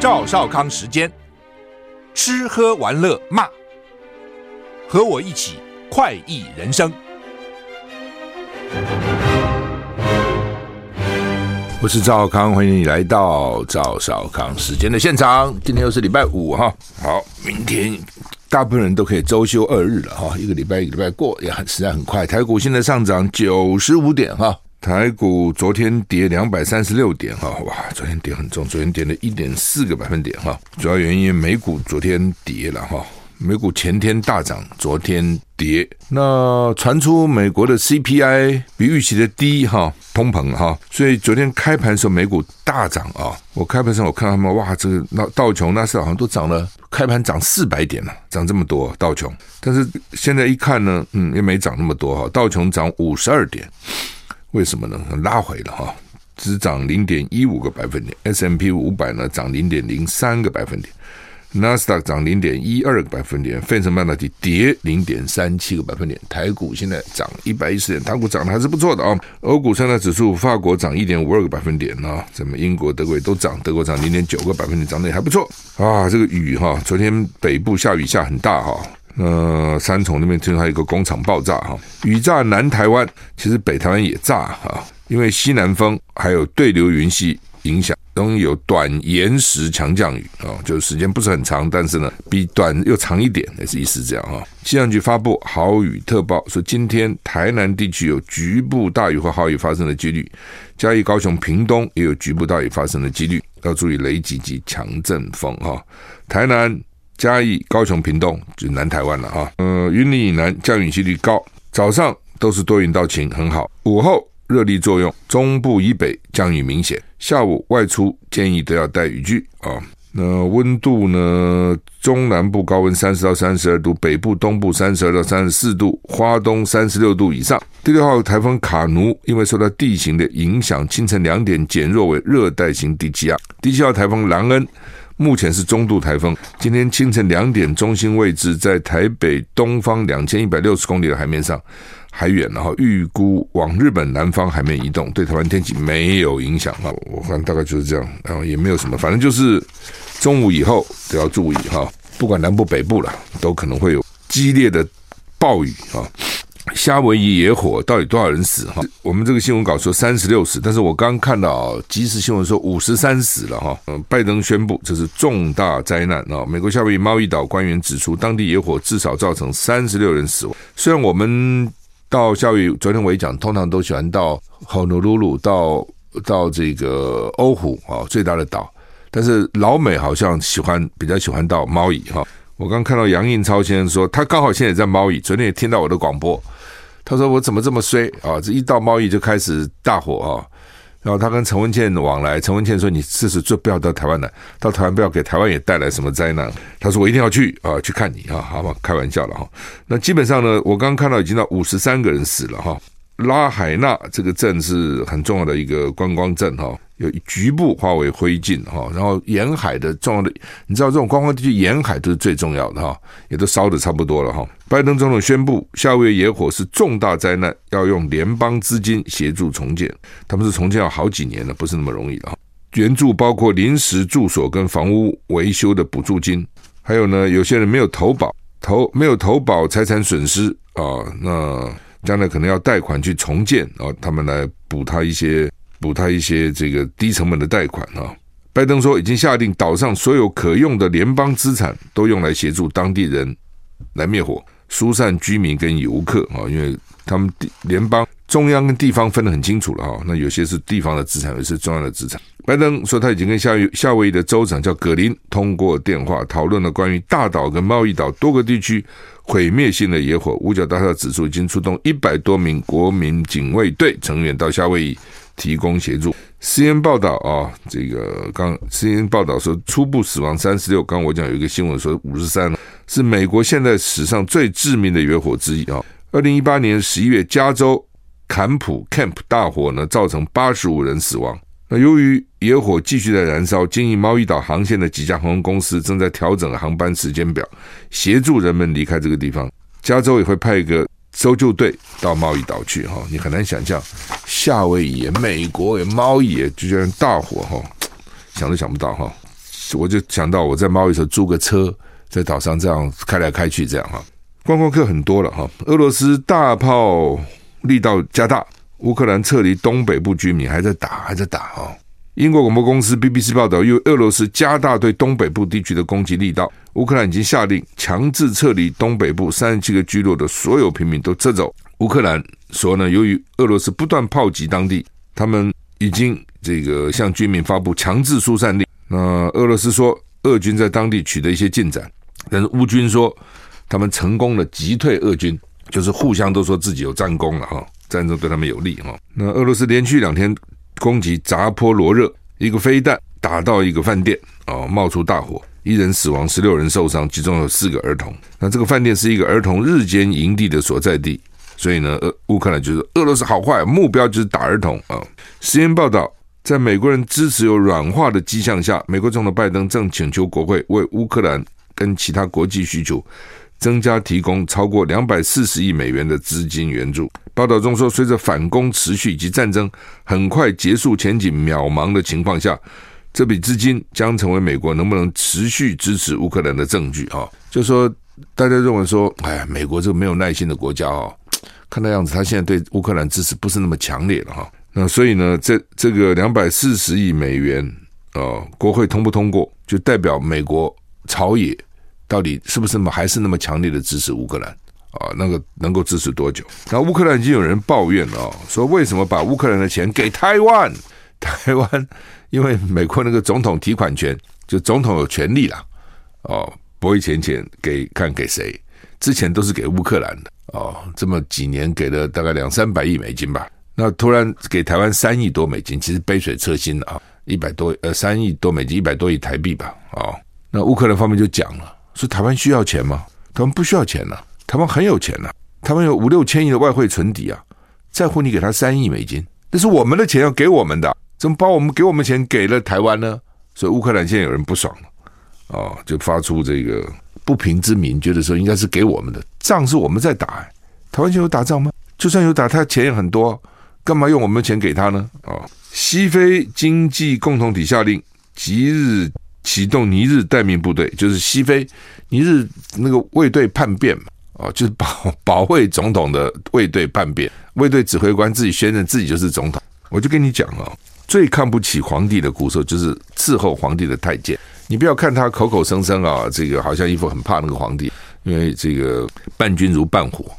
赵少康时间，吃喝玩乐骂，和我一起快意人生。我是赵康，欢迎你来到赵少康时间的现场。今天又是礼拜五哈，好，明天大部分人都可以周休二日了哈，一个礼拜一个礼拜过也很实在很快。台股现在上涨九十五点哈。台股昨天跌两百三十六点哈，哇，昨天跌很重，昨天跌了一点四个百分点哈。主要原因美股昨天跌了哈，美股前天大涨，昨天跌。那传出美国的 CPI 比预期的低哈，通膨哈，所以昨天开盘的时候美股大涨啊。我开盘时候我看到他们哇，这个那道琼那是好像都涨了，开盘涨四百点了，涨这么多道琼。但是现在一看呢，嗯，也没涨那么多哈，道琼涨五十二点。为什么呢？拉回了哈，只涨零点一五个百分点。S M P 五百呢涨零点零三个百分点，Nasdaq 涨零点一二个百分点，费城半导体跌零点三七个百分点。台股现在涨一百一十点，台股涨得还是不错的啊。欧股三大指数，法国涨一点五二个百分点啊，什么英国、德国也都涨，德国涨零点九个百分点，涨得也还不错啊。这个雨哈，昨天北部下雨下很大哈。呃，三重那边听说还有一个工厂爆炸哈，雨炸南台湾，其实北台湾也炸哈，因为西南风还有对流云系影响，容易有短延时强降雨啊，就是时间不是很长，但是呢比短又长一点，也是意思这样哈。气象局发布豪雨特报，说今天台南地区有局部大雨或豪雨发生的几率，嘉义、高雄、屏东也有局部大雨发生的几率，要注意雷击及强阵风哈。台南。嘉义、高雄、屏东就南台湾了哈，呃，云林以南降雨几率高，早上都是多云到晴，很好。午后热力作用，中部以北降雨明显。下午外出建议都要带雨具啊。那温度呢？中南部高温三十到三十二度，北部、东部三十二到三十四度，花东三十六度以上。第六号台风卡努因为受到地形的影响，清晨两点减弱为热带型低气压。第七号台风兰恩。目前是中度台风，今天清晨两点，中心位置在台北东方两千一百六十公里的海面上，还远，然后预估往日本南方海面移动，对台湾天气没有影响啊。我看大概就是这样，然后也没有什么，反正就是中午以后都要注意哈，不管南部北部了，都可能会有激烈的暴雨啊。夏威夷野火到底多少人死？哈，我们这个新闻稿说三十六死，但是我刚看到即时新闻说五十三死了哈。嗯，拜登宣布这是重大灾难啊！美国夏威夷猫一岛官员指出，当地野火至少造成三十六人死亡。虽然我们到夏威夷，昨天我也讲，通常都喜欢到 honolulu，到到这个欧湖啊最大的岛，但是老美好像喜欢比较喜欢到猫屿哈。我刚看到杨应超先生说，他刚好现在也在猫屿，昨天也听到我的广播。他说：“我怎么这么衰啊？这一到猫屿就开始大火啊！然后他跟陈文茜往来，陈文茜说：‘你试试就不要到台湾来，到台湾不要给台湾也带来什么灾难。’他说：‘我一定要去啊，去看你啊！’好吧，开玩笑了哈。那基本上呢，我刚刚看到已经到五十三个人死了哈。拉海纳这个镇是很重要的一个观光镇哈。”有局部化为灰烬哈，然后沿海的重要的，你知道这种观光地区沿海都是最重要的哈，也都烧得差不多了哈。拜登总统宣布，夏威夷野火是重大灾难，要用联邦资金协助重建。他们是重建要好几年了，不是那么容易的哈。援助包括临时住所跟房屋维修的补助金，还有呢，有些人没有投保，投没有投保财产损失啊，那将来可能要贷款去重建啊，他们来补他一些。补他一些这个低成本的贷款啊！拜登说已经下定岛上所有可用的联邦资产都用来协助当地人来灭火、疏散居民跟游客啊！因为他们联邦中央跟地方分得很清楚了哈，那有些是地方的资产，有些是中央的资产。拜登说他已经跟夏威夏威夷的州长叫葛林通过电话讨论了关于大岛跟贸易岛多个地区毁灭性的野火。五角大厦指数已经出动一百多名国民警卫队成员到夏威夷。提供协助。CNN 报道啊，这个刚 CNN 报道说，初步死亡三十六。刚我讲有一个新闻说五十三，是美国现在史上最致命的野火之一啊。二零一八年十一月，加州坎普 Camp 大火呢，造成八十五人死亡。那由于野火继续在燃烧，经营猫屿岛航线的几家航空公司正在调整航班时间表，协助人们离开这个地方。加州也会派一个。搜救队到猫屿岛去哈，你很难想象夏威夷、美国也猫屿，就这样大火哈，想都想不到哈。我就想到我在毛里求斯租个车，在岛上这样开来开去，这样哈，观光客很多了哈。俄罗斯大炮力道加大，乌克兰撤离东北部居民还在打，还在打哦。英国广播公司 BBC 报道，因为俄罗斯加大对东北部地区的攻击力道，乌克兰已经下令强制撤离东北部三十七个居落的所有平民都撤走。乌克兰说呢，由于俄罗斯不断炮击当地，他们已经这个向居民发布强制疏散令。那俄罗斯说，俄军在当地取得一些进展，但是乌军说他们成功的击退俄军，就是互相都说自己有战功了哈，战争对他们有利哈。那俄罗斯连续两天攻击扎波罗热，一个飞弹打到一个饭店啊，冒出大火，一人死亡，十六人受伤，其中有四个儿童。那这个饭店是一个儿童日间营地的所在地，所以呢，俄乌克兰就是俄罗斯好坏，目标就是打儿童啊。实验报道。在美国人支持有软化的迹象下，美国总统拜登正请求国会为乌克兰跟其他国际需求增加提供超过两百四十亿美元的资金援助。报道中说，随着反攻持续以及战争很快结束前景渺茫的情况下，这笔资金将成为美国能不能持续支持乌克兰的证据。哈，就说大家认为说，哎，美国这个没有耐心的国家哦，看那样子，他现在对乌克兰支持不是那么强烈了哈。那所以呢，这这个两百四十亿美元啊、国会通不通过，就代表美国朝野到底是不是么还是那么强烈的支持乌克兰啊？那个能够支持多久？那乌克兰已经有人抱怨了、哦，说为什么把乌克兰的钱给台湾？台湾因为美国那个总统提款权，就总统有权利啦，哦，拨一钱钱给看给谁？之前都是给乌克兰的哦，这么几年给了大概两三百亿美金吧。那突然给台湾三亿多美金，其实杯水车薪啊，一百多呃三亿多美金，一百多亿台币吧，哦，那乌克兰方面就讲了，说台湾需要钱吗？台湾不需要钱了，台湾很有钱了，台湾有五六千亿的外汇存底啊，在乎你给他三亿美金，那是我们的钱要给我们的，怎么把我们给我们钱给了台湾呢？所以乌克兰现在有人不爽了，啊，就发出这个不平之鸣，觉得说应该是给我们的，仗是我们在打，台湾就有打仗吗？就算有打，他钱也很多。干嘛用我们的钱给他呢？哦，西非经济共同体下令即日启动尼日待命部队，就是西非尼日那个卫队叛变嘛，哦，就是保保卫总统的卫队叛变，卫队指挥官自己宣认自己就是总统。我就跟你讲啊，最看不起皇帝的骨手就是伺候皇帝的太监。你不要看他口口声声啊，这个好像一副很怕那个皇帝，因为这个伴君如伴虎，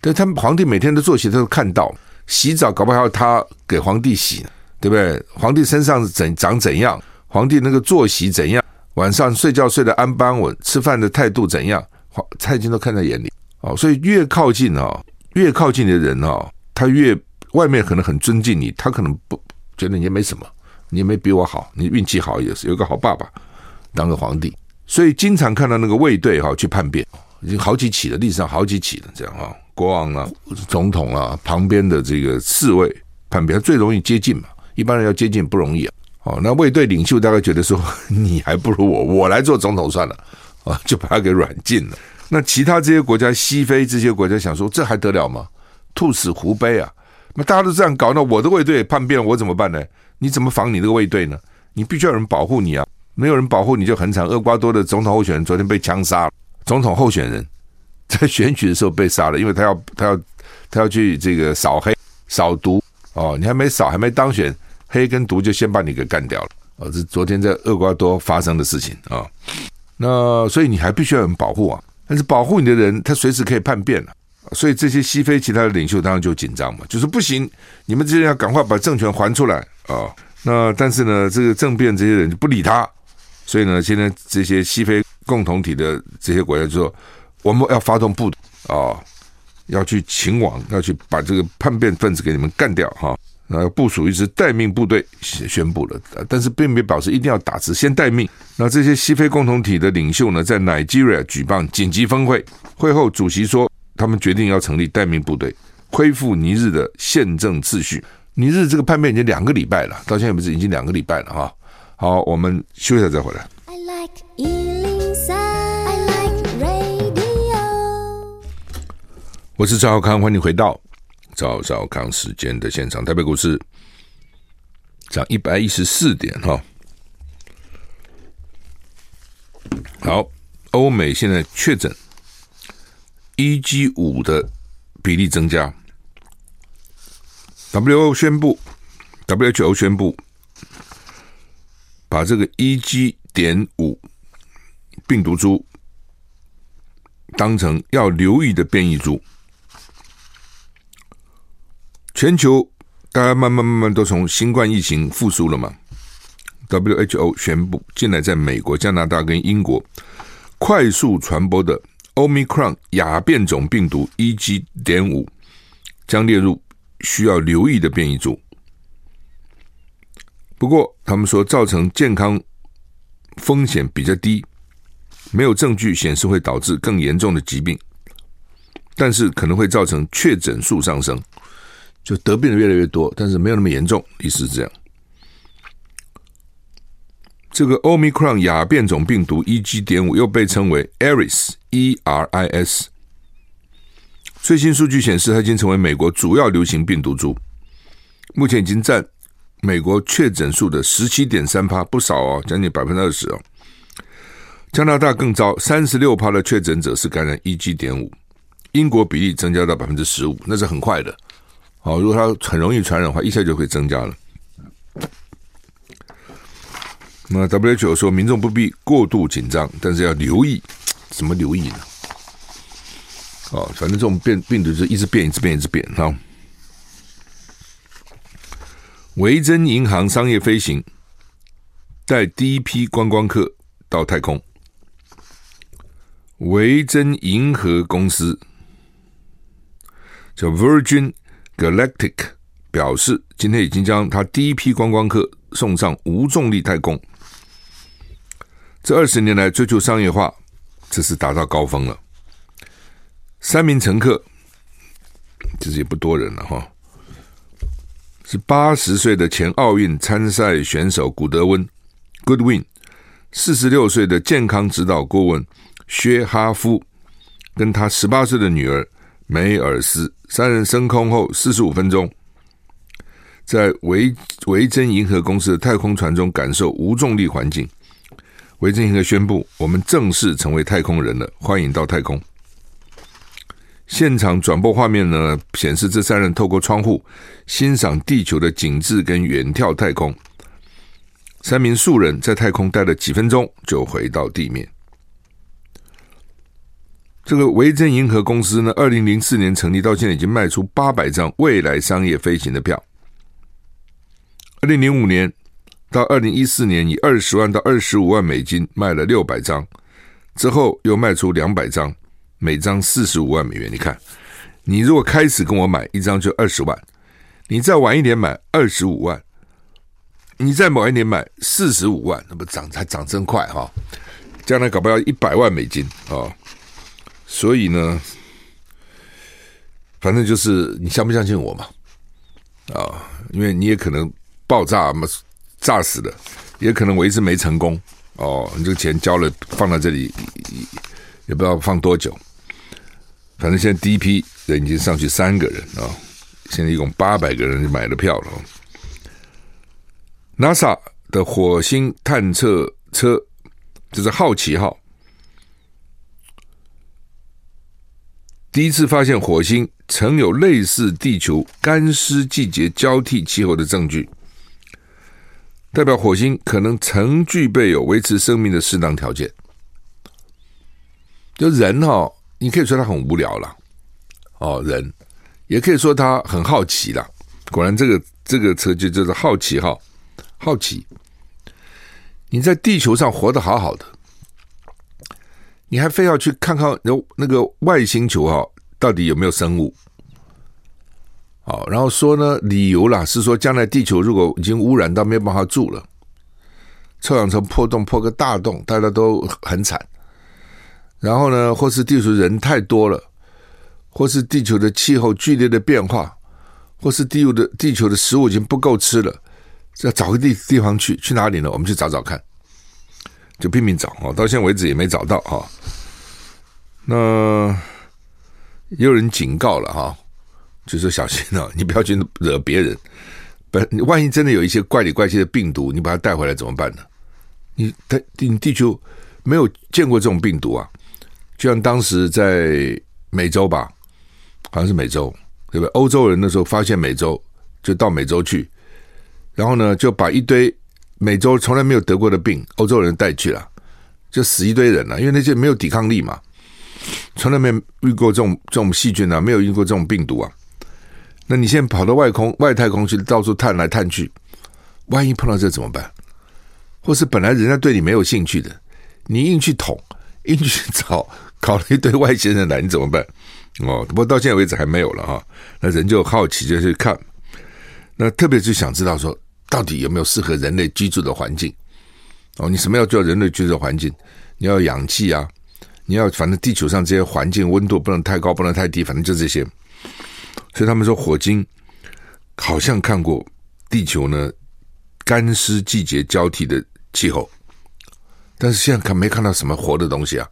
但他们皇帝每天的作息他都看到。洗澡搞不好他给皇帝洗，对不对？皇帝身上怎长怎样？皇帝那个作息怎样？晚上睡觉睡得安不安稳？吃饭的态度怎样？皇太监都看在眼里哦。所以越靠近哦，越靠近的人哦，他越外面可能很尊敬你，他可能不觉得你也没什么，你也没比我好，你运气好也是有个好爸爸当个皇帝。所以经常看到那个卫队哈去叛变，已经好几起了，历史上好几起了这样哈。国王啊，总统啊，旁边的这个侍卫叛变，他最容易接近嘛。一般人要接近不容易啊。哦，那卫队领袖大概觉得说，你还不如我，我来做总统算了啊，就把他给软禁了。那其他这些国家，西非这些国家想说，这还得了吗？兔死狐悲啊！那大家都这样搞，那我的卫队叛变了，我怎么办呢？你怎么防你这个卫队呢？你必须要有人保护你啊！没有人保护你就很惨。厄瓜多的总统候选人昨天被枪杀了，总统候选人。在选举的时候被杀了，因为他要他要他要去这个扫黑扫毒哦，你还没扫还没当选，黑跟毒就先把你给干掉了哦。这是昨天在厄瓜多发生的事情啊、那所以你还必须要有人保护啊，但是保护你的人他随时可以叛变了，所以这些西非其他的领袖当然就紧张嘛，就是不行，你们这些人要赶快把政权还出来啊、那但是呢，这个政变这些人就不理他，所以呢，现在这些西非共同体的这些国家就说。我们要发动部队啊、要去勤王，要去把这个叛变分子给你们干掉哈。那部署一支待命部队宣布了，但是并没表示一定要打，只先待命。那这些西非共同体的领袖呢，在 Nigeria 举办紧急峰会，会后主席说，他们决定要成立待命部队，恢复尼日的宪政秩序。尼日这个叛变已经两个礼拜了，到现在不是已经两个礼拜了哈。好，我们休息一下再回来。I like 我是赵浩康，欢迎回到赵少康时间的现场。台北股市涨一百一十四点哈，好，欧美现在确诊 EG 五的比例增加，WO 宣布，WHO 宣布把这个 EG 点五病毒株当成要留意的变异株，全球大家慢慢慢慢都从新冠疫情复苏了嘛。WHO 宣布，近来在美国、加拿大跟英国快速传播的 Omicron 亚变种病毒 EG 点五将列入需要留意的变异株。不过，他们说造成健康风险比较低，没有证据显示会导致更严重的疾病，但是可能会造成确诊数上升，就得病的越来越多，但是没有那么严重，意思是这样。这个 Omicron 亚变种病毒 EG 点五又被称为 Aris E R I S，。最新数据显示，它已经成为美国主要流行病毒株，目前已经占美国确诊数的十七点三趴，不少哦，将近百分之二十哦。加拿大更糟，三十六趴的确诊者是感染 EG 点五，英国比例增加到百分之十五，那是很快的。好，如果它很容易传染的话，一下就会增加了。那 WHO 说，民众不必过度紧张，但是要留意，怎么留意呢？哦，反正这种变病毒是一直变，一直变，一直变哈。维珍银行商业飞行带第一批观光客到太空。维珍银河公司叫 Virgin Galactic 表示，今天已经将他第一批观光客送上无重力太空。这二十年来追求商业化，这是达到高峰了。三名乘客，其实也不多人了哈，是八十岁的前奥运参赛选手古德温 （Goodwin），四十六岁的健康指导顾问薛哈夫，跟他十八岁的女儿梅尔斯，三人升空后四十五分钟，在维维珍银河公司的太空船中感受无重力环境。维珍银河宣布，我们正式成为太空人了，欢迎到太空。现场转播画面呢，显示这三人透过窗户欣赏地球的景致跟远眺太空。三名素人在太空待了几分钟，就回到地面。这个维珍银河公司呢，二零零四年成立到现在，已经卖出八百张未来商业飞行的票。二零零五年。到二零一四年，以二十万到二十五万美金卖了六百张，之后又卖出两百张，每张四十五万美元。你看，你如果开始跟我买一张就二十万，你再晚一点买二十五万，你再晚一点买四十五万，那么涨才涨真快哈！将来搞不好一百万美金啊！所以呢，反正就是你相不相信我嘛？啊，因为你也可能爆炸嘛。炸死了，也可能我一直没成功哦。你这个钱交了，放在这里，也不知道放多久。反正现在第一批人已经上去三个人啊、现在一共八百个人买了票了。NASA 的火星探测车，就是好奇号，第一次发现火星曾有类似地球干湿季节交替气候的证据。代表火星可能曾具备有维持生命的适当条件。就人哈，你可以说他很无聊了，哦，人也可以说他很好奇了。果然，这个这个车就叫做好奇哈，好奇。你在地球上活得好好的，你还非要去看看那那个外星球哈，到底有没有生物？好，然后说呢，理由啦是说，将来地球如果已经污染到没有办法住了，臭氧层破洞破个大洞，大家都很惨。然后呢，或是地球人太多了，或是地球的气候剧烈的变化，或是地球的地球的食物已经不够吃了，要找个地地方去，去哪里呢？我们去找找看，就拼命找啊，到现在为止也没找到哈。那也有人警告了哈。就说小心啊，你不要去惹别人。不，万一真的有一些怪里怪气的病毒，你把它带回来怎么办呢？你，你地球没有见过这种病毒啊。就像当时在美洲吧，好像是美洲，对不对？欧洲人那时候发现美洲，就到美洲去，然后呢，就把一堆美洲从来没有得过的病，欧洲人带去了，就死一堆人了，因为那些没有抵抗力嘛，从来没遇过这种这种细菌啊，没有遇过这种病毒啊。那你现在跑到外空外太空去，到处探来探去，万一碰到这怎么办？或是本来人家对你没有兴趣的，你硬去捅，硬去找，搞了一堆外星人来，你怎么办？哦，不过到现在为止还没有了哈。那人就好奇就去看，那特别是想知道说，到底有没有适合人类居住的环境？哦，你什么要叫人类居住的环境？你要氧气啊，你要反正地球上这些环境温度不能太高，不能太低，反正就这些。所以他们说，火星好像看过地球呢干湿季节交替的气候，但是现在看没看到什么活的东西啊？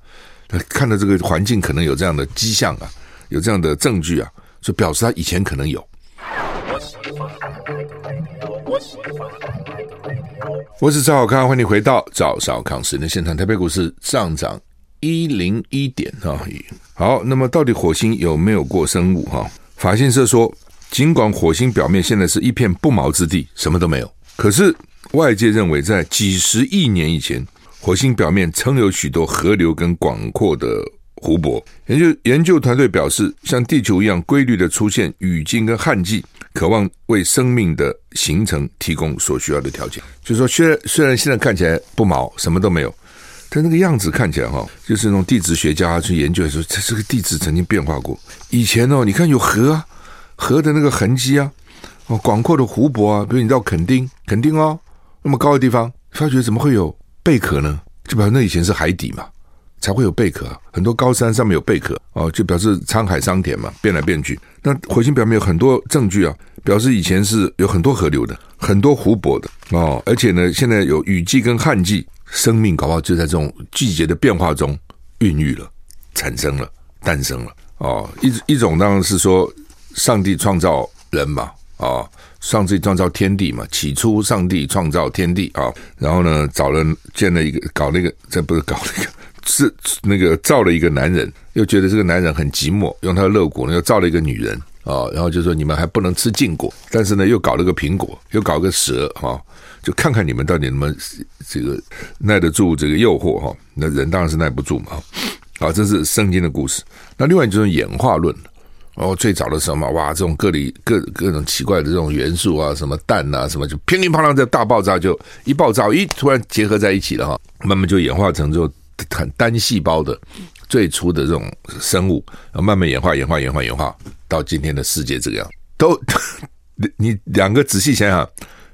看到这个环境可能有这样的迹象啊，有这样的证据啊，就表示它以前可能有。我是赵小康，欢迎你回到赵小康时间现场。台北股市上涨一零一点啊。好，那么到底火星有没有过生物哈？法新社说，尽管火星表面现在是一片不毛之地，什么都没有，可是外界认为，在几十亿年以前，火星表面曾有许多河流跟广阔的湖泊。研究研究团队表示，像地球一样规律的出现雨季跟旱季，渴望为生命的形成提供所需要的条件。就是说，虽然虽然现在看起来不毛，什么都没有，但那个样子看起来哈，就是那种地质学家去研究的时候，它这个地质曾经变化过。以前哦，你看有河啊，河的那个痕迹啊，哦，广阔的湖泊啊，比如你到垦丁，垦丁哦，那么高的地方，发觉怎么会有贝壳呢？就表示那以前是海底嘛，才会有贝壳。很多高山上面有贝壳哦，就表示沧海桑田嘛，变来变去。那火星表面有很多证据啊，表示以前是有很多河流的，很多湖泊的哦，而且呢，现在有雨季跟旱季，生命搞不好就在这种季节的变化中孕育了、产生了、诞生了。哦，一一种当然是说，上帝创造人嘛，哦，上帝创造天地嘛。起初，上帝创造天地啊、然后呢，找了建了一个，搞了一个，这不是搞那个，是那个造了一个男人，又觉得这个男人很寂寞，用他的肋骨呢又造了一个女人啊、然后就说你们还不能吃禁果，但是呢又搞了个苹果，又搞个蛇哈、就看看你们到底能不能这个耐得住这个诱惑哈、那人当然是耐不住嘛。啊，这是圣经的故事。那另外就是演化论，哦，最早的时候嘛，哇，这种各里各各种奇怪的这种元素啊，什么蛋啊，什么就乒乒乓乓的大爆炸，就一爆炸，一突然结合在一起了哈，慢慢就演化成就很单细胞的最初的这种生物，然后慢慢演化，演化，演化，演化到今天的世界这个样，都 你两个仔细想想，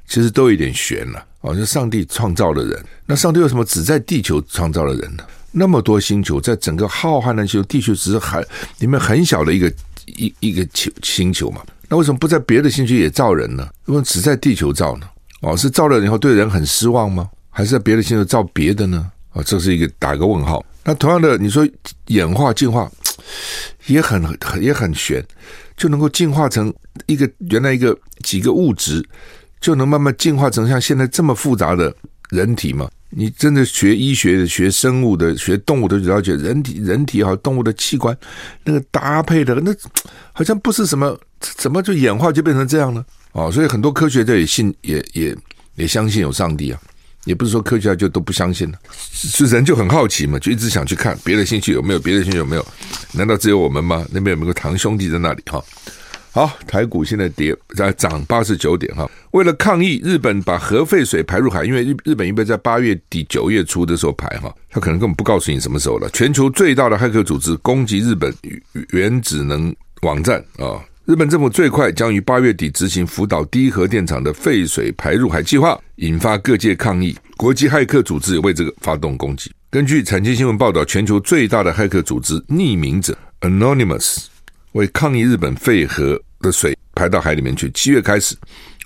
其实都有点悬了哦，就上帝创造了人，那上帝为什么只在地球创造了人呢？那么多星球，在整个浩瀚的星球，地球只是很里面很小的一个一一个球星球嘛？那为什么不在别的星球也造人呢？为什么只在地球造呢？哦，是造了以后对人很失望吗？还是在别的星球造别的呢？啊，这是一个打一个问号。那同样的，你说演化进化也很很也很玄，就能够进化成一个原来一个几个物质，就能慢慢进化成像现在这么复杂的人体吗？你真的学医学的、学生物的、学动物的，了解人体、人体好动物的器官那个搭配的，那好像不是什么，怎么就演化就变成这样呢？哦，所以很多科学家也信，也也也相信有上帝啊，也不是说科学家就都不相信了，是人就很好奇嘛，就一直想去看别的星球有没有，别的星球有没有？难道只有我们吗？那边有没有个堂兄弟在那里哈？好，台股现在跌在涨八十九点哈。为了抗议，日本把核废水排入海，因为日日本一般在八月底九月初的时候排哈，他可能根本不告诉你什么时候了。全球最大的骇客组织攻击日本原子能网站啊，日本政府最快将于八月底执行福岛第一核电厂的废水排入海计划，引发各界抗议。国际骇客组织也为这个发动攻击。根据产经新闻报道，全球最大的骇客组织匿名者 Anonymous。为抗议日本废核的水排到海里面去，七月开始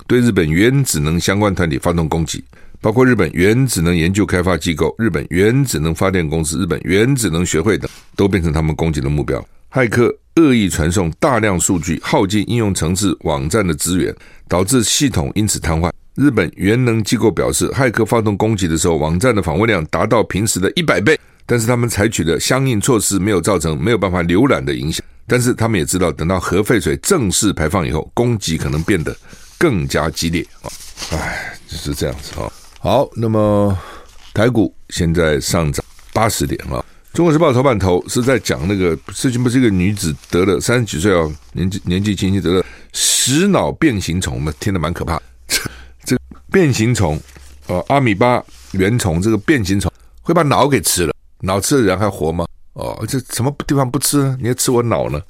对日本原子能相关团体发动攻击，包括日本原子能研究开发机构、日本原子能发电公司、日本原子能学会等，都变成他们攻击的目标。骇客恶意传送大量数据，耗尽应用程式网站的资源，导致系统因此瘫痪。日本原能机构表示，骇客发动攻击的时候，网站的访问量达到平时的一百倍，但是他们采取的相应措施没有造成没有办法浏览的影响。但是他们也知道，等到核废水正式排放以后，攻击可能变得更加激烈啊！哎，就是这样子啊。好，那么台股现在上涨八十点啊。中国时报头版头是在讲那个最近不是一个女子得了三十几岁哦，年纪年纪轻轻得了食脑变形虫嘛，听得蛮可怕。这个变形虫哦，阿米巴原虫，这个变形虫会把脑给吃了，脑吃的人还活吗？哦，这什么地方不吃呢？你要吃我脑呢？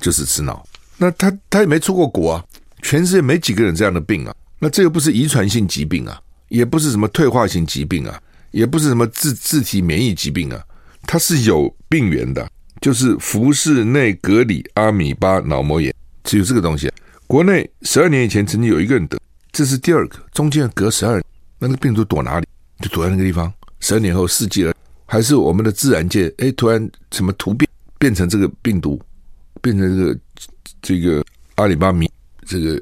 就是吃脑。那他他也没出过国啊，全世界没几个人这样的病啊。那这个不是遗传性疾病啊，也不是什么退化性疾病啊，也不是什么自自体免疫疾病啊，它是有病原的，就是福氏内格里阿米巴脑膜炎，只有这个东西。国内十二年以前曾经有一个人得，这是第二个，中间隔十二，那个病毒躲哪里？就躲在那个地方。十二年后世纪了。还是我们的自然界，哎，突然什么突变，变成这个病毒，变成这个这个阿里巴米这个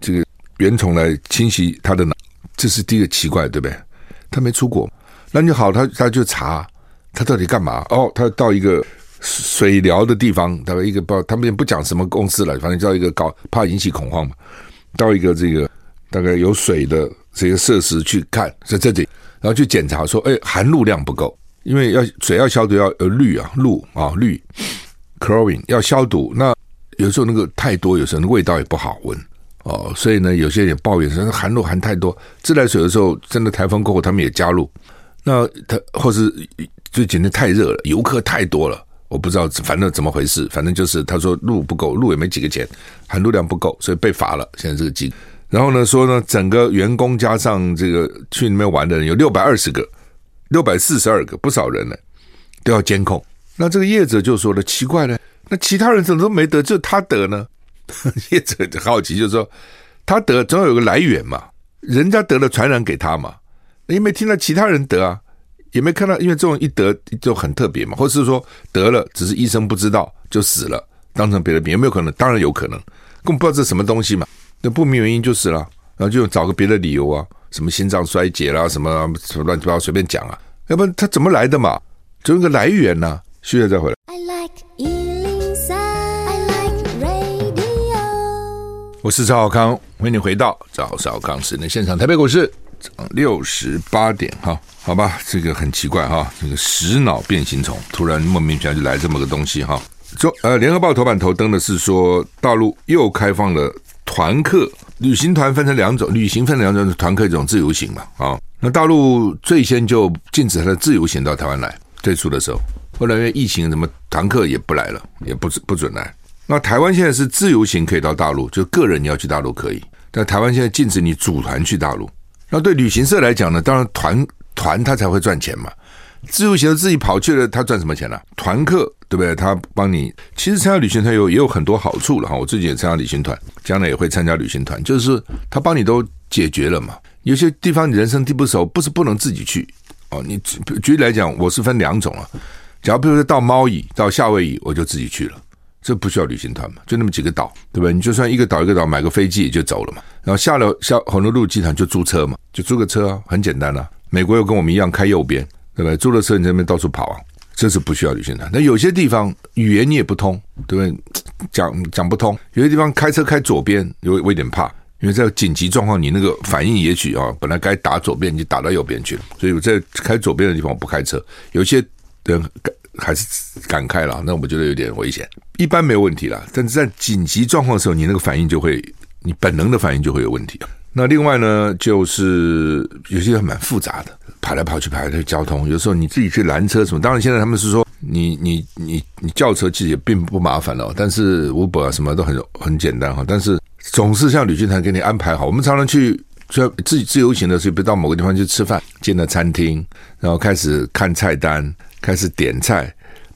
这个原虫来侵袭他的脑，这是第一个奇怪，对不对？他没出国，那就好，他他就查他到底干嘛？哦，他到一个水疗的地方，大概一个不，他们也不讲什么公司了，反正叫一个搞，怕引起恐慌嘛，到一个这个大概有水的这个设施去看，在这里。然后去检查说，哎，含氯量不够，因为要水要消毒要呃氯啊氯啊氯，chlorine 要消毒。那有时候那个太多，有时候味道也不好闻哦。所以呢，有些人也抱怨说含氯含太多。自来水的时候，真的台风过后，他们也加入。那他或是最近的太热了，游客太多了，我不知道反正怎么回事，反正就是他说路不够，路也没几个钱，含路量不够，所以被罚了。现在这个机。然后呢，说呢，整个员工加上这个去里面玩的人有六百二十个，六百四十二个，不少人呢，都要监控。那这个业者就说了，奇怪了，那其他人怎么都没得，就他得呢？业者就好奇，就说他得总要有个来源嘛，人家得了传染给他嘛，你没听到其他人得啊，也没看到，因为这种一得就很特别嘛，或是说得了，只是医生不知道就死了，当成别的病，有没有可能？当然有可能，根本不知道这是什么东西嘛。那不明原因就死了，然后就找个别的理由啊，什么心脏衰竭啦，什么什么乱七八糟随便讲啊，要不然他怎么来的嘛？就那个来源呢、啊？现在再回来。I like 103, I like radio。我是赵少康，欢迎你回到赵少康室内现场。台北股市涨六十八点哈，好吧，这个很奇怪哈，这个食脑变形虫突然莫名其妙就来这么个东西哈。中呃，联合报头版头登的是说大陆又开放了。团客旅行团分成两种，旅行分成两种，团客一种自由行嘛啊。那大陆最先就禁止他的自由行到台湾来，最初的时候，后来因为疫情，什么团客也不来了，也不不准来。那台湾现在是自由行可以到大陆，就个人你要去大陆可以，但台湾现在禁止你组团去大陆。那对旅行社来讲呢，当然团团他才会赚钱嘛。自由行自己跑去了，他赚什么钱呢、团客对不对？他帮你，其实参加旅行团有也有很多好处了哈。我自己也参加旅行团，将来也会参加旅行团，就是他帮你都解决了嘛。有些地方你人生地不熟，不是不能自己去哦。你举例来讲，我是分两种啊。假如比如说到猫蚁、到夏威夷，我就自己去了，这不需要旅行团嘛，就那么几个岛，对不对？你就算一个岛一个岛买个飞机也就走了嘛。然后下了下红楼路机场就租车嘛，就租个车啊，很简单啊。美国又跟我们一样开右边。对不对？租了车你在那边到处跑啊，这是不需要旅行团。那有些地方语言你也不通，对不对？讲讲不通。有些地方开车开左边，有我有点怕，因为在紧急状况，你那个反应也许啊，本来该打左边，你就打到右边去了。所以我在开左边的地方我不开车。有些人还是敢开了，那我觉得有点危险。一般没有问题了，但是在紧急状况的时候，你那个反应就会，你本能的反应就会有问题。那另外呢，就是有些还蛮复杂的。跑来跑去，跑来跑去交通，有时候你自己去拦车什么。当然，现在他们是说你你你你叫车其实也并不麻烦了，但是 Uber 啊什么都很很简单哈。但是总是像旅行团给你安排好，我们常常去就自己自由行的时候，比如到某个地方去吃饭，进了餐厅，然后开始看菜单，开始点菜，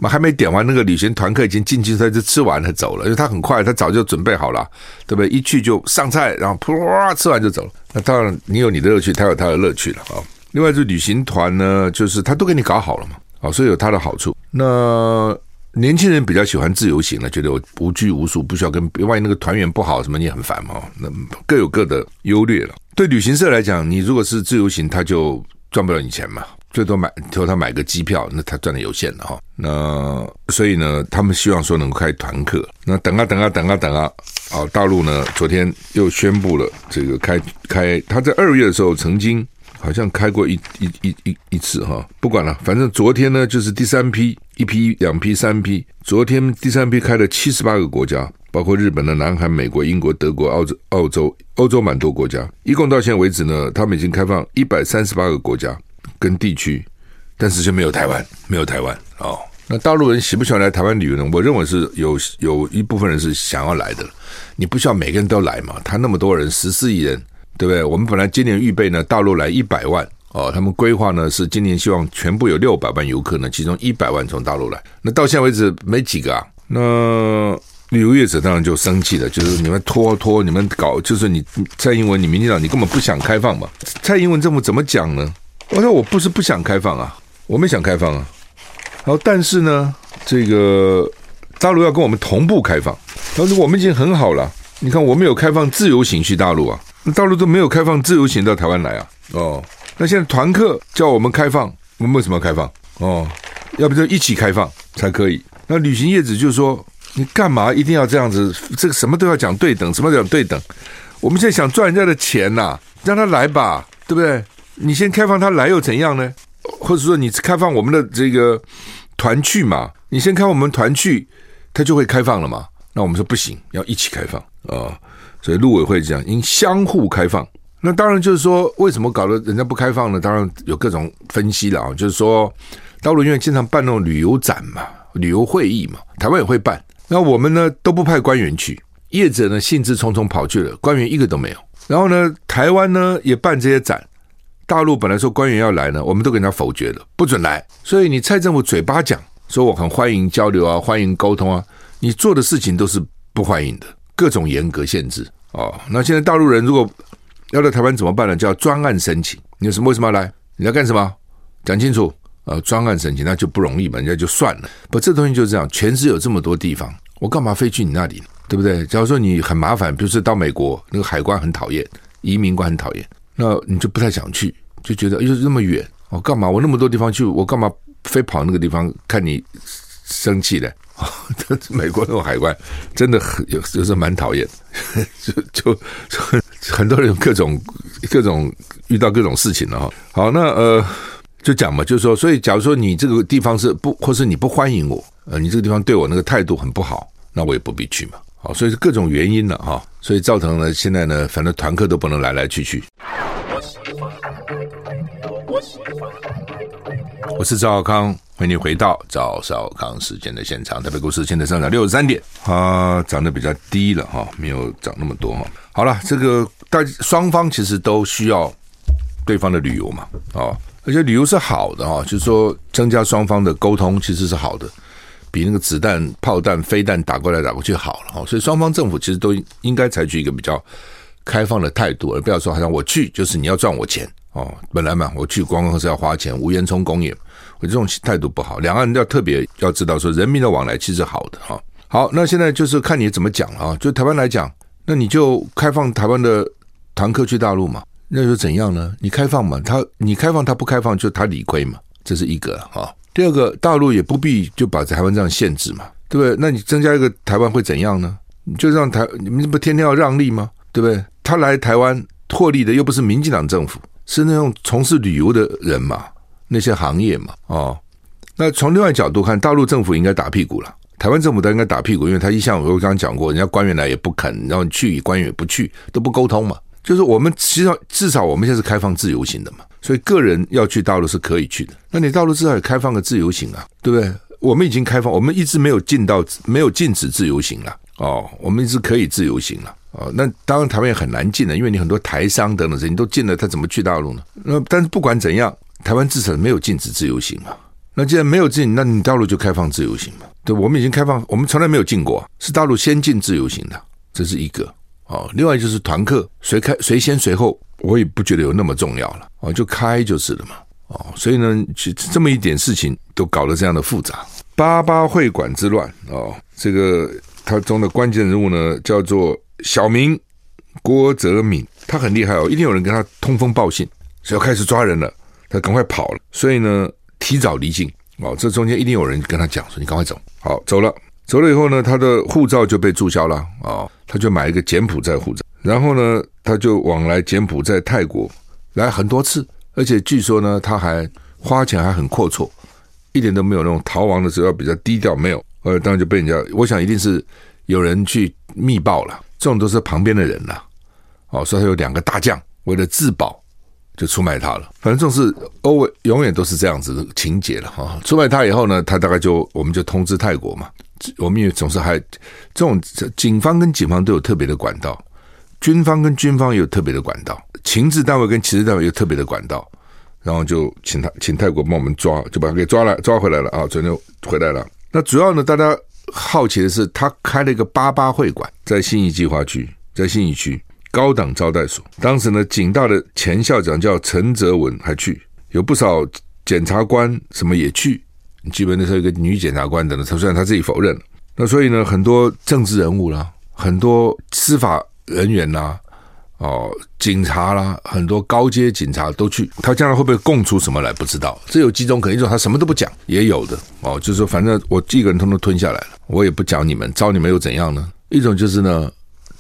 还没点完，那个旅行团客已经进去，他就吃完了走了，因为他很快，他早就准备好了，对不对？一去就上菜，然后噗吃完就走了。那当然，你有你的乐趣，他有他的乐趣了啊。另外，就旅行团呢，就是他都给你搞好了嘛，啊，所以有他的好处。那年轻人比较喜欢自由行了，觉得我无拘无束，不需要跟万一那个团员不好什么，你很烦嘛。那各有各的优劣了。对旅行社来讲，你如果是自由行，他就赚不了你钱嘛，最多买托他买个机票，那他赚的有限的哈。那所以呢，他们希望说能够开团客。那等啊等啊等啊等啊，好，大陆呢昨天又宣布了这个开开，他在二月的时候曾经。好像开过一一一一一次哈，不管了，反正昨天呢就是第三批，一批、两批、三批。昨天第三批开了七十八个国家，包括日本的南韩、美国、英国、德国、澳洲、澳洲、欧洲蛮多国家。一共到现在为止呢，他们已经开放一百三十八个国家跟地区，但是就没有台湾，没有台湾哦。那大陆人喜不喜欢来台湾旅游呢？我认为是有有一部分人是想要来的，你不需要每个人都来嘛，他那么多人，十四亿人。对不对？我们本来今年预备呢，大陆来一百万哦，他们规划呢是今年希望全部有六百万游客呢，其中一百万从大陆来。那到现在为止没几个啊。那旅游业者当然就生气了，就是你们拖拖，你们搞，就是你蔡英文，你民进党，你根本不想开放嘛。蔡英文政府怎么讲呢？我说我不是不想开放啊，我们想开放啊。好，但是呢，这个大陆要跟我们同步开放，但是我们已经很好了。你看，我们有开放自由行去大陆啊。那大陆都没有开放自由行到台湾来啊！哦，那现在团客叫我们开放，我们为什么要开放？哦，要不就一起开放才可以。那旅行业者就说：“你干嘛一定要这样子？这个什么都要讲对等，什么都要讲对等？我们现在想赚人家的钱呐、让他来吧，对不对？你先开放他来又怎样呢？或者说你开放我们的这个团去嘛？你先开我们团去，他就会开放了嘛？那我们说不行，要一起开放啊！所以陆委会讲应相互开放，那当然就是说，为什么搞得人家不开放呢？当然有各种分析了啊，就是说，大陆因为经常办那种旅游展嘛、旅游会议嘛，台湾也会办，那我们呢都不派官员去，业者呢兴致冲冲跑去了，官员一个都没有。然后呢，台湾呢也办这些展，大陆本来说官员要来呢，我们都给人家否决了，不准来。所以你蔡政府嘴巴讲说我很欢迎交流啊，欢迎沟通啊，你做的事情都是不欢迎的。各种严格限制哦，那现在大陆人如果要到台湾怎么办呢？叫专案申请。你有什么为什么要来？你要干什么？讲清楚啊！专案申请那就不容易嘛，人家就算了。不，这东西就是这样。全世界有这么多地方，我干嘛非去你那里？对不对？假如说你很麻烦，比如说到美国，那个海关很讨厌，移民官很讨厌，那你就不太想去，就觉得哎呦那么远，我干嘛？我那么多地方去，我干嘛非跑那个地方看你生气嘞？美国那种海关真的很有，有时候蛮讨厌，就 就，就很多人各种各种遇到各种事情了哈。好，那呃，就讲嘛，就是说，所以假如说你这个地方是不，或是你不欢迎我，呃，你这个地方对我那个态度很不好，那我也不必去嘛。好，所以是各种原因了哈，所以造成了现在呢，反正团客都不能来来去去。我是赵少康。欢迎你回到赵少康时间的现场。台北股市现在上涨六十三点，啊涨得比较低了哈，没有涨那么多哈。好了，这个大双方其实都需要对方的旅游嘛，啊，而且旅游是好的哈，就是说增加双方的沟通其实是好的，比那个子弹、炮弹、飞弹打过来打过去好了哈。所以双方政府其实都应该采取一个比较开放的态度，而不要说好像我去就是你要赚我钱哦。本来嘛，我去观光是要花钱，无烟囱工业。这种态度不好，两岸要特别要知道说，人民的往来其实好的哈。好，那现在就是看你怎么讲了啊。就台湾来讲，那你就开放台湾的团客去大陆嘛，那就怎样呢？你开放嘛，他你开放他不开放，就他理亏嘛，这是一个哈。第二个，大陆也不必就把台湾这样限制嘛，对不对？那你增加一个台湾会怎样呢？你就让台你们不天天要让利吗？对不对？他来台湾获利的又不是民进党政府，是那种从事旅游的人嘛。那些行业嘛，哦，那从另外角度看，大陆政府应该打屁股了，台湾政府都应该打屁股，因为他一向我刚刚讲过，人家官员来也不肯，然后去官员也不去，都不沟通嘛。就是我们其实至少我们现在是开放自由行的嘛，所以个人要去大陆是可以去的。那你大陆至少也开放个自由行啊，对不对？我们已经开放，我们一直没有禁到，没有禁止自由行了，哦，我们一直可以自由行了，哦，那当然台湾也很难进的，因为你很多台商等等这些你都进了，他怎么去大陆呢？那但是不管怎样。台湾至少没有禁止自由行嘛？那既然没有禁，那你大陆就开放自由行嘛？对，我们已经开放，我们从来没有禁过，是大陆先禁自由行的，这是一个哦。另外就是团客谁开谁先谁后，我也不觉得有那么重要了哦，就开就是了嘛哦，所以呢，就这么一点事情都搞得这样的复杂。八八会馆之乱哦，这个他中的关键人物呢叫做小明郭泽敏，他很厉害哦，一定有人跟他通风报信，所以要开始抓人了，他赶快跑了，所以呢提早离境。哦，这中间一定有人跟他讲说你赶快走，好走了，走了以后呢，他的护照就被注销了。啊、哦，他就买一个柬埔寨护照，然后呢他就往来柬埔寨泰国来很多次。而且据说呢，他还花钱还很阔绰，一点都没有那种逃亡的时候要比较低调，没有。呃，当然就被人家，我想一定是有人去密报了，这种都是旁边的人呐。哦，所以他有两个大将，为了自保就出卖他了。反正这种事，欧伟永远都是这样子的情节了哈。出卖他以后呢，他大概就我们就通知泰国嘛。我们也总是还这种警方跟警方都有特别的管道。军方跟军方也有特别的管道，情治单位跟情治单位有特别的管道，然后就请他请泰国帮我们抓，就把他给抓了，抓回来了啊，昨天回来了。那主要呢，大家好奇的是，他开了一个八八会馆，在信义计划区，在信义区高档招待所。当时呢，警大的前校长叫陈泽文还去，有不少检察官什么也去。你记得那时候一个女检察官等等，他虽然他自己否认了。那所以呢，很多政治人物啦，很多司法。人员呐、哦，警察啦，很多高阶警察都去。他将来会不会供出什么来？不知道。这有几种可能：一种他什么都不讲，也有的哦，就是说反正我一个人通通吞下来了，我也不讲你们，招你们又怎样呢？一种就是呢，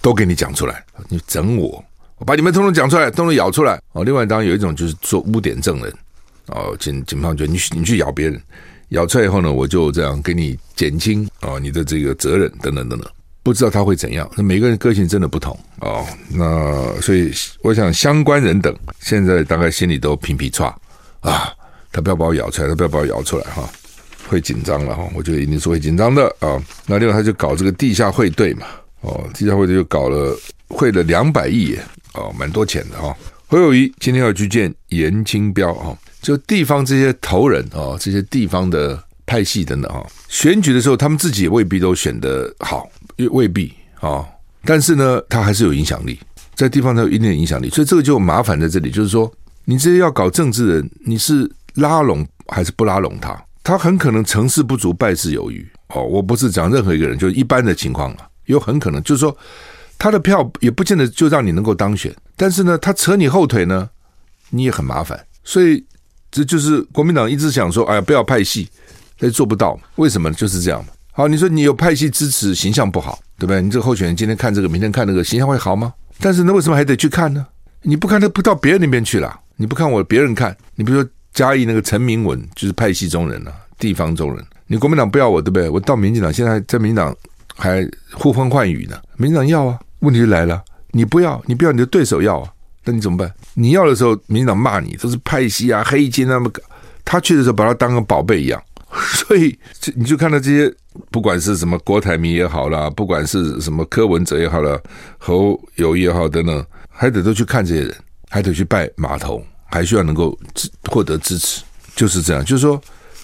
都给你讲出来，你整我，我把你们通通讲出来，通通咬出来。哦，另外当然有一种就是做污点证人，哦，警警方觉得你你去咬别人，咬出来以后呢，我就这样给你减轻哦你的这个责任等等等等。不知道他会怎样，那每个人个性真的不同哦。那所以我想，相关人等现在大概心里都皮皮剉啊，他不要把我咬出来，他不要把我咬出来哈，会紧张了哈。我觉得一定是会紧张的啊。那另外他就搞这个地下会兑嘛，哦，地下会兑就搞了汇了两百亿耶，哦，蛮多钱的哈。侯友宜今天要去见颜清标啊，就地方这些头人啊，这些地方的派系等等哈，选举的时候他们自己也未必都选得好。未必啊、哦，但是呢，他还是有影响力，在地方他有一定的影响力，所以这个就麻烦在这里，就是说，你这些要搞政治人，你是拉拢还是不拉拢他？他很可能成事不足败事有余哦。我不是讲任何一个人，就是一般的情况啊，有很可能就是说，他的票也不见得就让你能够当选，但是呢，他扯你后腿呢，你也很麻烦。所以这就是国民党一直想说，哎呀，不要派系，但做不到，为什么？就是这样。好，你说你有派系支持，形象不好，对不对？你这个候选人今天看这个，明天看那个，形象会好吗？但是那为什么还得去看呢？你不看，他不到别人那边去了。你不看我，别人看。你比如说嘉义那个陈明文，就是派系中人啊，地方中人。你国民党不要我，对不对？我到民进党，现在在民进党还呼风唤雨呢。民进党要啊，问题就来了，你不要，你不要，你的对手要啊，那你怎么办？你要的时候，民进党骂你，都是派系啊、黑金那么。他去的时候，把他当个宝贝一样。所以，你就看到这些，不管是什么郭台铭也好啦，不管是什么柯文哲也好啦，侯友也好等等，还得都去看这些人，还得去拜码头，还需要能够获得支持，就是这样。就是说，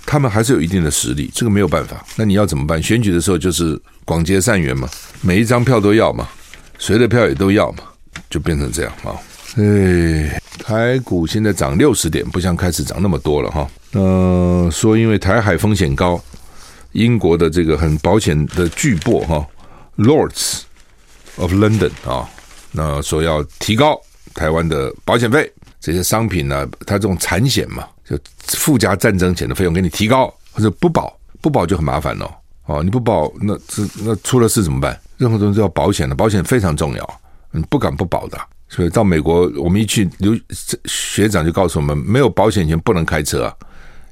他们还是有一定的实力，这个没有办法。那你要怎么办？选举的时候就是广结善缘嘛，每一张票都要嘛，谁的票也都要嘛，就变成这样啊。哎，台股现在涨六十点，不像开始涨那么多了哈。呃，说因为台海风险高，英国的这个很保险的巨擘哈，Lords of London 啊，那说要提高台湾的保险费，这些商品呢，它这种产险嘛，就附加战争险的费用给你提高，或者不保，不保就很麻烦喽。哦，你不保，那这那出了事怎么办？任何东西都要保险的，保险非常重要，你不敢不保的。所以到美国，我们一去，刘学长就告诉我们，没有保险前不能开车啊。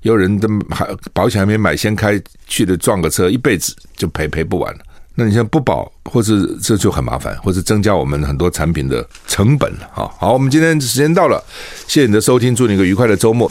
有人的还保险还没买，先开去的撞个车，一辈子就赔赔不完了。那你像不保，或是这就很麻烦，或是增加我们很多产品的成本了。哈，好，我们今天时间到了，谢谢你的收听，祝你一个愉快的周末。